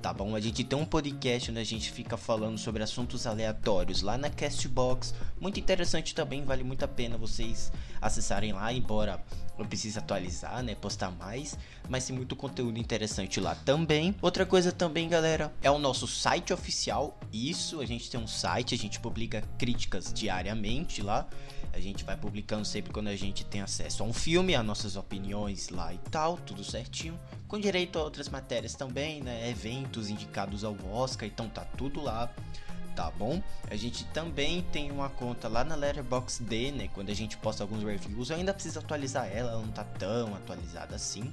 tá bom? A gente tem um podcast onde a gente fica falando sobre assuntos aleatórios lá na Castbox, muito interessante também, vale muito a pena vocês acessarem lá, embora eu precise atualizar, né, postar mais, mas tem muito conteúdo interessante lá também. Outra coisa também, galera, é o nosso site oficial. Isso, a gente tem um site, a gente publica críticas diariamente lá. A gente vai publicando sempre quando a gente tem acesso a um filme, as nossas opiniões lá e tal, tudo certinho. Com direito a outras matérias também, né? Eventos indicados ao Oscar, então tá tudo lá tá bom? A gente também tem uma conta lá na Letterboxd, né? Quando a gente posta alguns reviews, eu ainda preciso atualizar ela, ela não tá tão atualizada assim,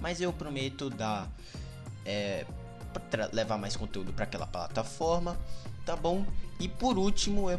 mas eu prometo dar é, levar mais conteúdo para aquela plataforma, tá bom? E por último, eu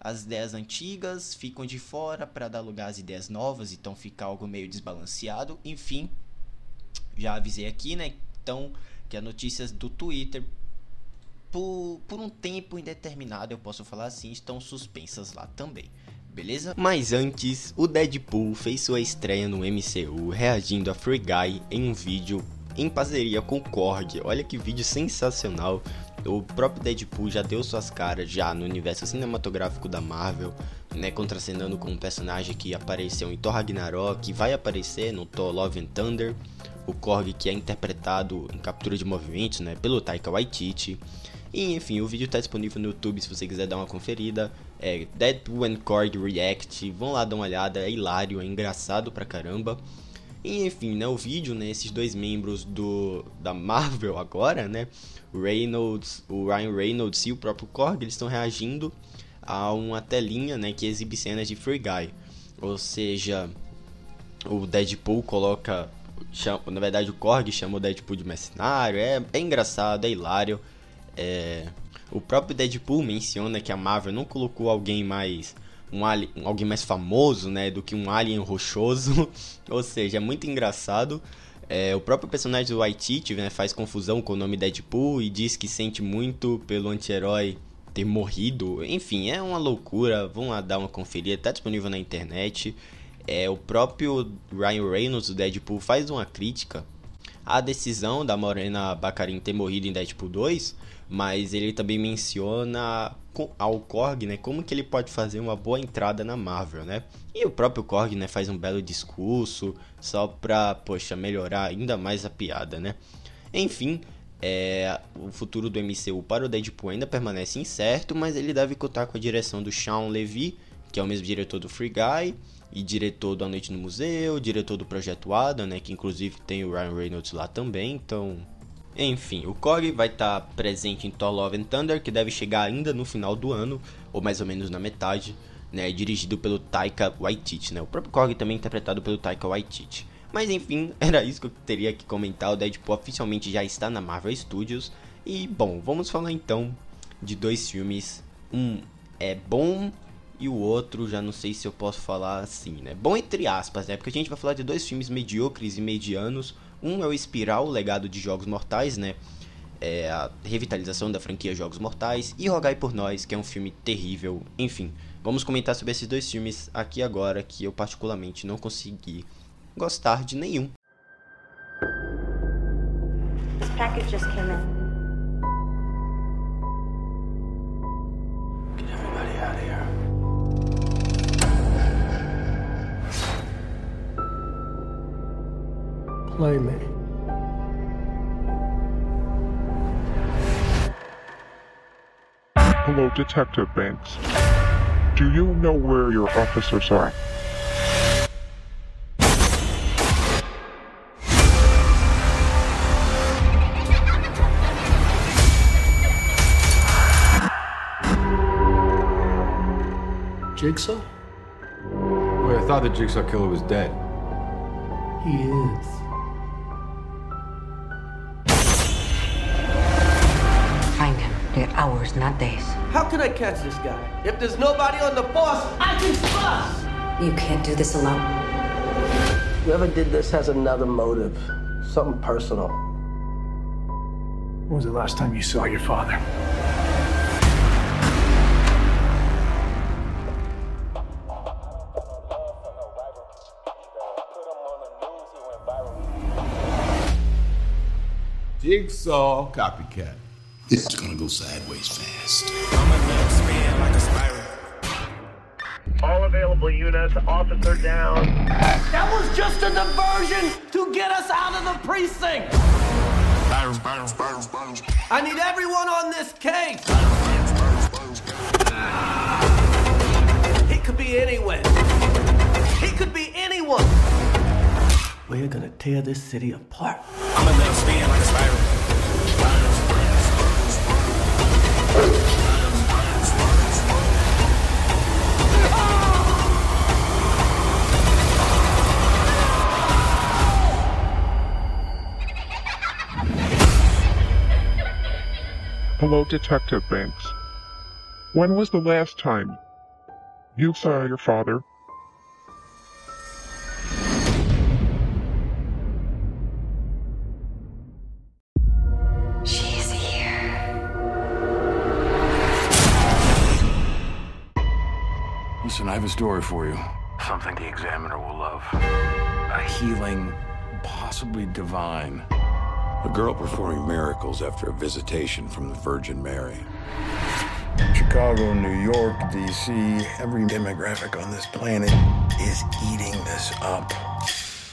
as ideias antigas ficam de fora para dar lugar às ideias novas, então fica algo meio desbalanceado. Enfim, já avisei aqui, né? Então, que as notícias do Twitter, por, por um tempo indeterminado, eu posso falar assim, estão suspensas lá também. Beleza? Mas antes, o Deadpool fez sua estreia no MCU reagindo a Free Guy em um vídeo em parceria com o Korg. Olha que vídeo sensacional. O próprio Deadpool já deu suas caras já no universo cinematográfico da Marvel, né, contracenando com um personagem que apareceu em Thor Ragnarok, que vai aparecer no Thor Love and Thunder, o Korg que é interpretado em captura de movimentos, né, pelo Taika Waititi. E enfim, o vídeo está disponível no YouTube se você quiser dar uma conferida. É Deadpool and Korg React. Vão lá dar uma olhada, é hilário, é engraçado pra caramba. E enfim, né, o vídeo, né, esses dois membros do da Marvel agora, né, Reynolds, o Ryan Reynolds e o próprio Korg, eles estão reagindo a uma telinha, né, que exibe cenas de Free Guy. Ou seja, o Deadpool coloca, chama, na verdade o Korg chama o Deadpool de mercenário, é, é engraçado, é hilário. É, o próprio Deadpool menciona que a Marvel não colocou alguém mais um alien, alguém mais famoso, né, do que um alien rochoso. Ou seja, é muito engraçado. É, o próprio personagem do Waititi né, faz confusão com o nome Deadpool e diz que sente muito pelo anti-herói ter morrido. Enfim, é uma loucura. Vão lá dar uma conferida, tá disponível na internet. É, o próprio Ryan Reynolds, do Deadpool, faz uma crítica à decisão da Morena Baccarin ter morrido em Deadpool 2 mas ele também menciona ao Korg, né, como que ele pode fazer uma boa entrada na Marvel, né? E o próprio Korg, né, faz um belo discurso só pra, poxa, melhorar ainda mais a piada, né? Enfim, é, o futuro do MCU para o Deadpool ainda permanece incerto, mas ele deve contar com a direção do Sean Levy, que é o mesmo diretor do Free Guy e diretor do A Noite no Museu, diretor do Projeto Adam, né, que inclusive tem o Ryan Reynolds lá também, então enfim, o Korg vai estar tá presente em Thor Love and Thunder, que deve chegar ainda no final do ano, ou mais ou menos na metade, né, dirigido pelo Taika Waititi, né? O próprio Korg também é interpretado pelo Taika Waititi. Mas enfim, era isso que eu teria que comentar. O Deadpool oficialmente já está na Marvel Studios. E bom, vamos falar então de dois filmes. Um é bom e o outro já não sei se eu posso falar assim, né? Bom entre aspas, né? Porque a gente vai falar de dois filmes mediocres e medianos. Um é o Espiral, o legado de Jogos Mortais, né? É a revitalização da franquia Jogos Mortais. E Rogai por Nós, que é um filme terrível. Enfim, vamos comentar sobre esses dois filmes aqui agora, que eu particularmente não consegui gostar de nenhum. This package just came in. Play me. Hello, Detective Banks. Do you know where your officers are? Jigsaw? Wait, I thought the Jigsaw Killer was dead. He is. They're hours, not days. How can I catch this guy? If there's nobody on the force, I can bust! You can't do this alone. Whoever did this has another motive. Something personal. When was the last time you saw your father? Jigsaw copycat. This is gonna go sideways fast. I'ma spin like a spiral. All available units, officer down. That was just a diversion to get us out of the precinct! I need everyone on this case! He could be anywhere. He could be anyone. We're gonna tear this city apart. Hello, Detective Banks. When was the last time you saw your father? She's here. Listen, I have a story for you. Something the examiner will love. A healing, possibly divine. A girl performing miracles after a visitation from the Virgin Mary. Chicago, New York, D.C., every demographic on this planet is eating this up.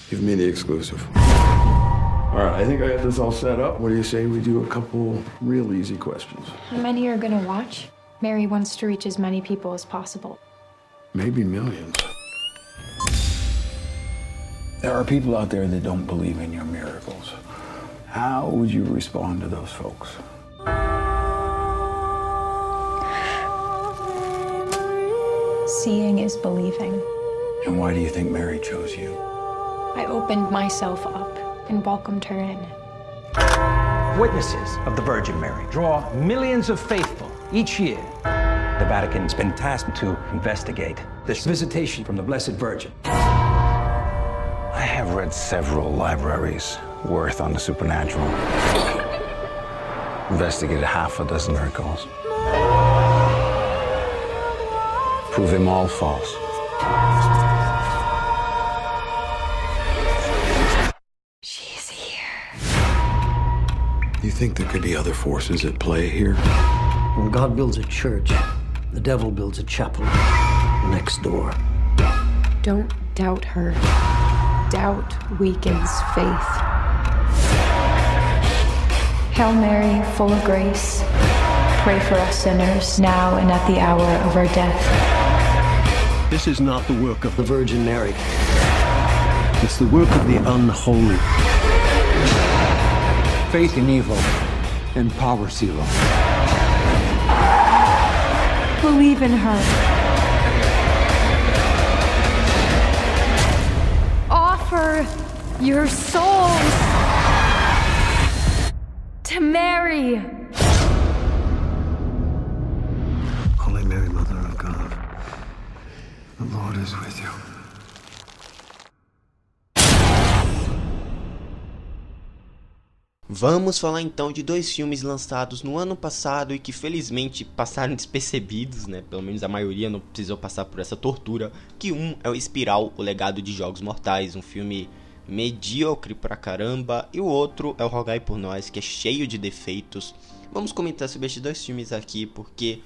Give me the exclusive. All right, I think I got this all set up. What do you say we do a couple real easy questions? How many are gonna watch? Mary wants to reach as many people as possible. Maybe millions. There are people out there that don't believe in your miracles. How would you respond to those folks? Seeing is believing. And why do you think Mary chose you? I opened myself up and welcomed her in. Witnesses of the Virgin Mary draw millions of faithful each year. The Vatican's been tasked to investigate this visitation from the Blessed Virgin. I have read several libraries worth on the supernatural. Investigated half a dozen miracles. Prove them all false. She's here. You think there could be other forces at play here? When God builds a church, the devil builds a chapel next door. Don't doubt her. Doubt weakens faith. Hail Mary, full of grace, pray for us sinners now and at the hour of our death. This is not the work of the Virgin Mary. It's the work of the unholy. Faith in evil empowers zero. Believe in her. Offer your souls to Mary. Holy Mary, Mother of God, the Lord is with you. Vamos falar então de dois filmes lançados no ano passado e que felizmente passaram despercebidos, né? Pelo menos a maioria não precisou passar por essa tortura. Que um é o Espiral, o Legado de Jogos Mortais, um filme medíocre pra caramba, e o outro é o Rogai por Nós, que é cheio de defeitos. Vamos comentar sobre estes dois filmes aqui porque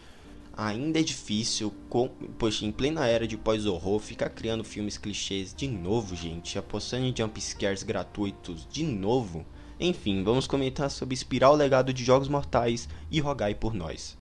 ainda é difícil, com, poxa, em plena era de pós-horror, ficar criando filmes clichês de novo, gente, apostando em jump scares gratuitos de novo. Enfim, vamos comentar sobre Espiral Legado de Jogos Mortais e Rogai por Nós.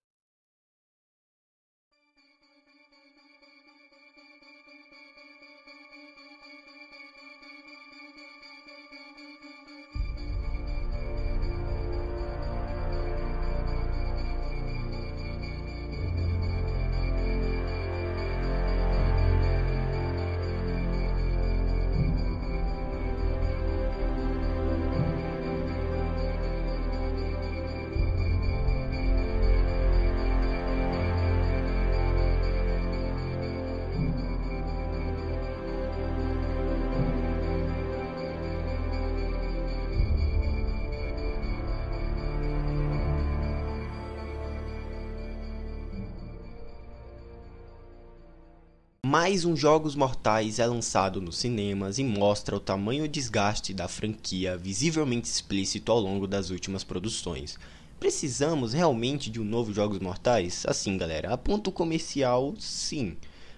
Mais um Jogos Mortais é lançado nos cinemas e mostra o tamanho desgaste da franquia visivelmente explícito ao longo das últimas produções. Precisamos realmente de um novo Jogos Mortais? Assim, galera, a ponto comercial, sim.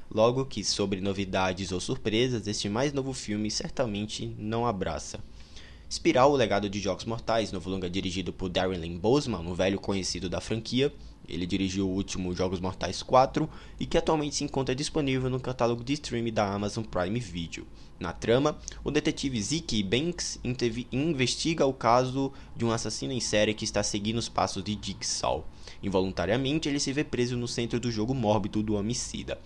Logo que sobre novidades ou surpresas, este mais novo filme certamente não abraça. Espiral, o legado de Jogos Mortais, novo longa dirigido por Darren Lynn Boseman, um velho conhecido da franquia, ele dirigiu o último Jogos Mortais 4 e que atualmente se encontra disponível no catálogo de streaming da Amazon Prime Video. Na trama, o detetive Zeke Banks investiga o caso de um assassino em série que está seguindo os passos de Jigsaw. Involuntariamente, ele se vê preso no centro do jogo mórbido do homicida.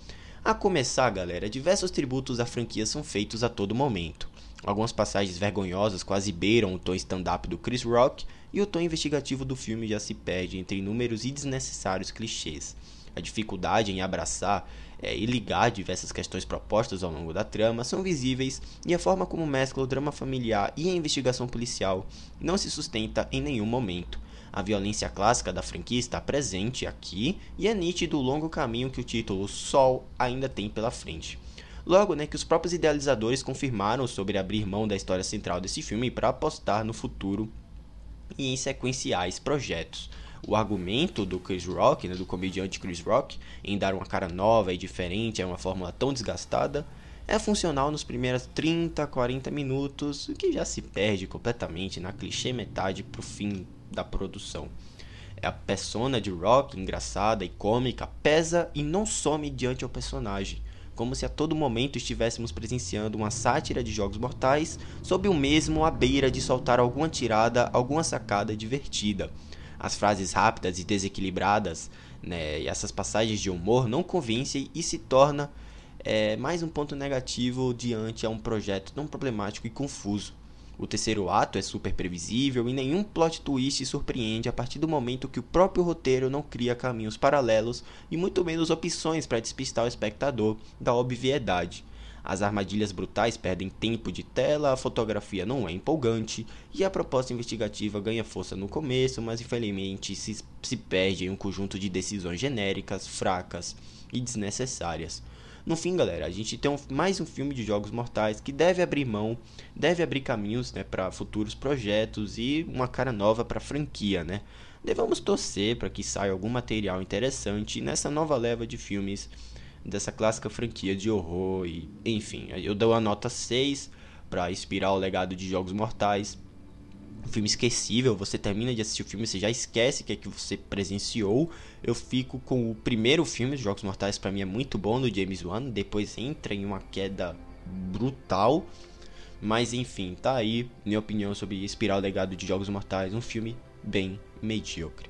A começar, galera, diversos tributos à franquia são feitos a todo momento. Algumas passagens vergonhosas quase beiram o tom stand-up do Chris Rock e o tom investigativo do filme já se perde entre inúmeros e desnecessários clichês. A dificuldade em abraçar é, e ligar diversas questões propostas ao longo da trama são visíveis e a forma como mescla o drama familiar e a investigação policial não se sustenta em nenhum momento. A violência clássica da franquia está presente aqui e é nítido o longo caminho que o título Sol ainda tem pela frente. Logo, né, que os próprios idealizadores confirmaram sobre abrir mão da história central desse filme para apostar no futuro e em sequenciais projetos. O argumento do Chris Rock, né, do comediante Chris Rock, em dar uma cara nova e diferente a uma fórmula tão desgastada, é funcional nos primeiros 30, 40 minutos, o que já se perde completamente na clichê metade pro fim da produção. É a persona de Rock, engraçada e cômica, pesa e não some diante ao personagem como se a todo momento estivéssemos presenciando uma sátira de jogos mortais, sob o mesmo à beira de soltar alguma tirada, alguma sacada divertida. As frases rápidas e desequilibradas, né, e essas passagens de humor não convencem e se torna é mais um ponto negativo diante a um projeto tão problemático e confuso. O terceiro ato é super previsível e nenhum plot twist surpreende a partir do momento que o próprio roteiro não cria caminhos paralelos e muito menos opções para despistar o espectador da obviedade. As armadilhas brutais perdem tempo de tela, a fotografia não é empolgante e a proposta investigativa ganha força no começo, mas infelizmente se, se perde em um conjunto de decisões genéricas, fracas e desnecessárias. No fim, galera, a gente tem um, mais um filme de Jogos Mortais que deve abrir mão, deve abrir caminhos né, para futuros projetos e uma cara nova para a franquia, né? Devemos torcer para que saia algum material interessante nessa nova leva de filmes dessa clássica franquia de horror e enfim, eu dou a nota 6 para inspirar o legado de Jogos Mortais filme esquecível. Você termina de assistir o filme, você já esquece o que é que você presenciou. Eu fico com o primeiro filme, Jogos Mortais, para mim é muito bom do James Wan. Depois entra em uma queda brutal. Mas enfim, tá aí minha opinião sobre Espiral Legado de Jogos Mortais, um filme bem medíocre.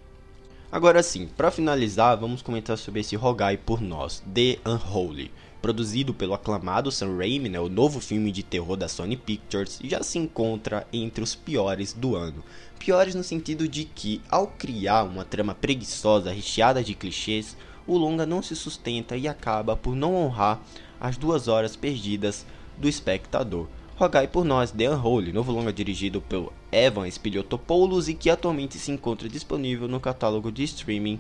Agora sim, para finalizar, vamos comentar sobre esse Rogai por Nós, The Unholy produzido pelo aclamado Sam Raimi, né, o novo filme de terror da Sony Pictures, já se encontra entre os piores do ano. Piores no sentido de que, ao criar uma trama preguiçosa recheada de clichês, o longa não se sustenta e acaba por não honrar as duas horas perdidas do espectador. Rogai por nós, The Unholy, novo longa dirigido pelo Evan Spiliotopoulos e que atualmente se encontra disponível no catálogo de streaming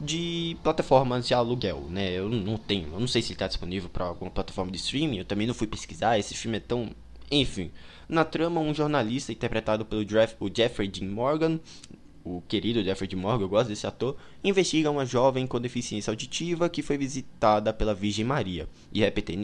de plataformas de aluguel, né? Eu não tenho, eu não sei se ele está disponível para alguma plataforma de streaming, eu também não fui pesquisar, esse filme é tão... Enfim, na trama, um jornalista interpretado pelo Jeff, o Jeffrey Dean Morgan, o querido Jeffrey Morgan, eu gosto desse ator, investiga uma jovem com deficiência auditiva que foi visitada pela Virgem Maria e,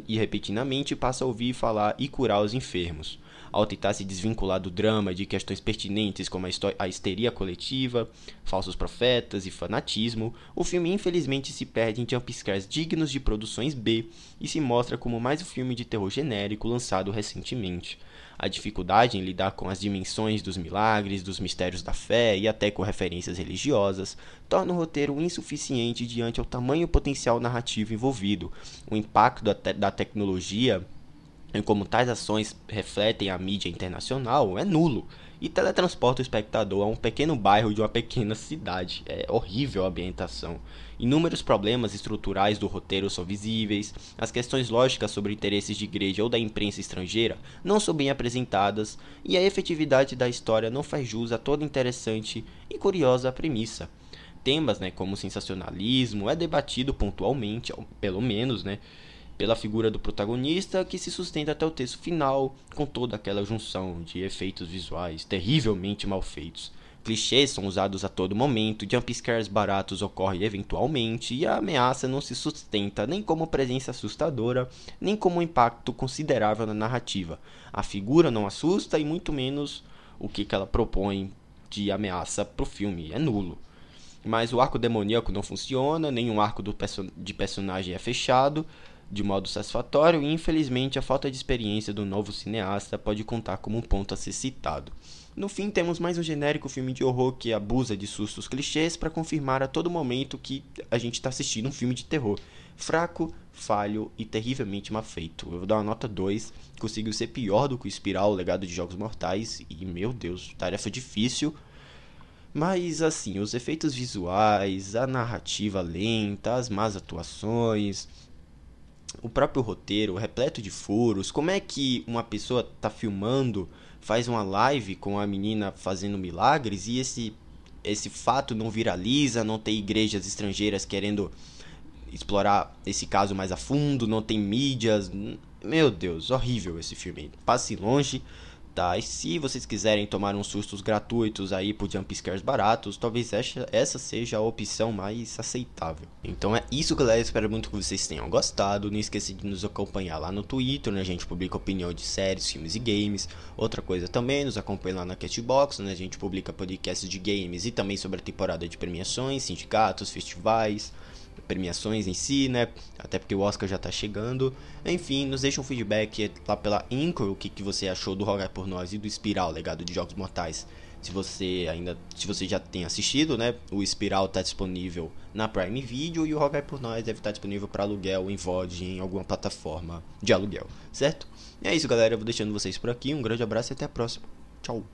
e repentinamente passa a ouvir falar e curar os enfermos ao tentar se desvincular do drama de questões pertinentes como a, a histeria coletiva, falsos profetas e fanatismo, o filme infelizmente se perde em jumpscares dignos de produções B e se mostra como mais um filme de terror genérico lançado recentemente. A dificuldade em lidar com as dimensões dos milagres, dos mistérios da fé e até com referências religiosas torna o roteiro insuficiente diante ao tamanho potencial narrativo envolvido. O impacto da, te da tecnologia em como tais ações refletem a mídia internacional é nulo e teletransporta o espectador a um pequeno bairro de uma pequena cidade. É horrível a ambientação. Inúmeros problemas estruturais do roteiro são visíveis, as questões lógicas sobre interesses de igreja ou da imprensa estrangeira não são bem apresentadas, e a efetividade da história não faz jus a toda interessante e curiosa premissa. Temas né, como sensacionalismo é debatido pontualmente, pelo menos, né, pela figura do protagonista que se sustenta até o texto final, com toda aquela junção de efeitos visuais terrivelmente mal feitos. Clichês são usados a todo momento, jumpscares baratos ocorrem eventualmente e a ameaça não se sustenta nem como presença assustadora, nem como impacto considerável na narrativa. A figura não assusta e muito menos o que, ela propõe de ameaça pro filme, é nulo. Mas o arco demoníaco não funciona, o arco perso de personagem é fechado, de modo satisfatório e infelizmente a falta de experiência do novo cineasta pode contar como um ponto a ser citado. No fim, temos mais um genérico filme de horror que abusa de sustos clichês para confirmar a todo momento que a gente está assistindo um filme de terror. Fraco, falho e terrivelmente mal feito. Eu vou dar uma nota 2, conseguiu ser pior do que o Espiral, o legado de Jogos Mortais, e meu Deus, tarefa difícil. Mas assim, os efeitos visuais, a narrativa lenta, as más atuações, o próprio roteiro, repleto de furos, como é que uma pessoa tá filmando, faz uma live com a menina fazendo milagres e esse esse fato não viraliza, não tem igrejas estrangeiras querendo explorar esse caso mais a fundo, não tem mídias. Meu Deus, horrível esse filme. Passe longe tá? E se vocês quiserem tomar uns sustos gratuitos aí por jumpscares baratos, talvez essa seja a opção mais aceitável. Então é isso, galera. Espero muito que vocês tenham gostado. Não esqueça de nos acompanhar lá no Twitter, né? A gente publica opinião de séries, filmes e games. Outra coisa também, nos acompanhe lá na Castbox, né? A gente publica podcasts de games e também sobre a temporada de premiações, sindicatos, festivais premiações em si, né? Até porque o Oscar já tá chegando. Enfim, nos deixa um feedback lá pela Anchor, o que, que você achou do Rogai por Nós e do Espiral, legado de Jogos Mortais. Se você ainda, se você já tem assistido, né? O Espiral tá disponível na Prime Video e o Rogai por Nós deve estar disponível para aluguel em VOD em alguma plataforma de aluguel, certo? E é isso, galera. Eu vou deixando vocês por aqui. Um grande abraço e até a próxima. Tchau.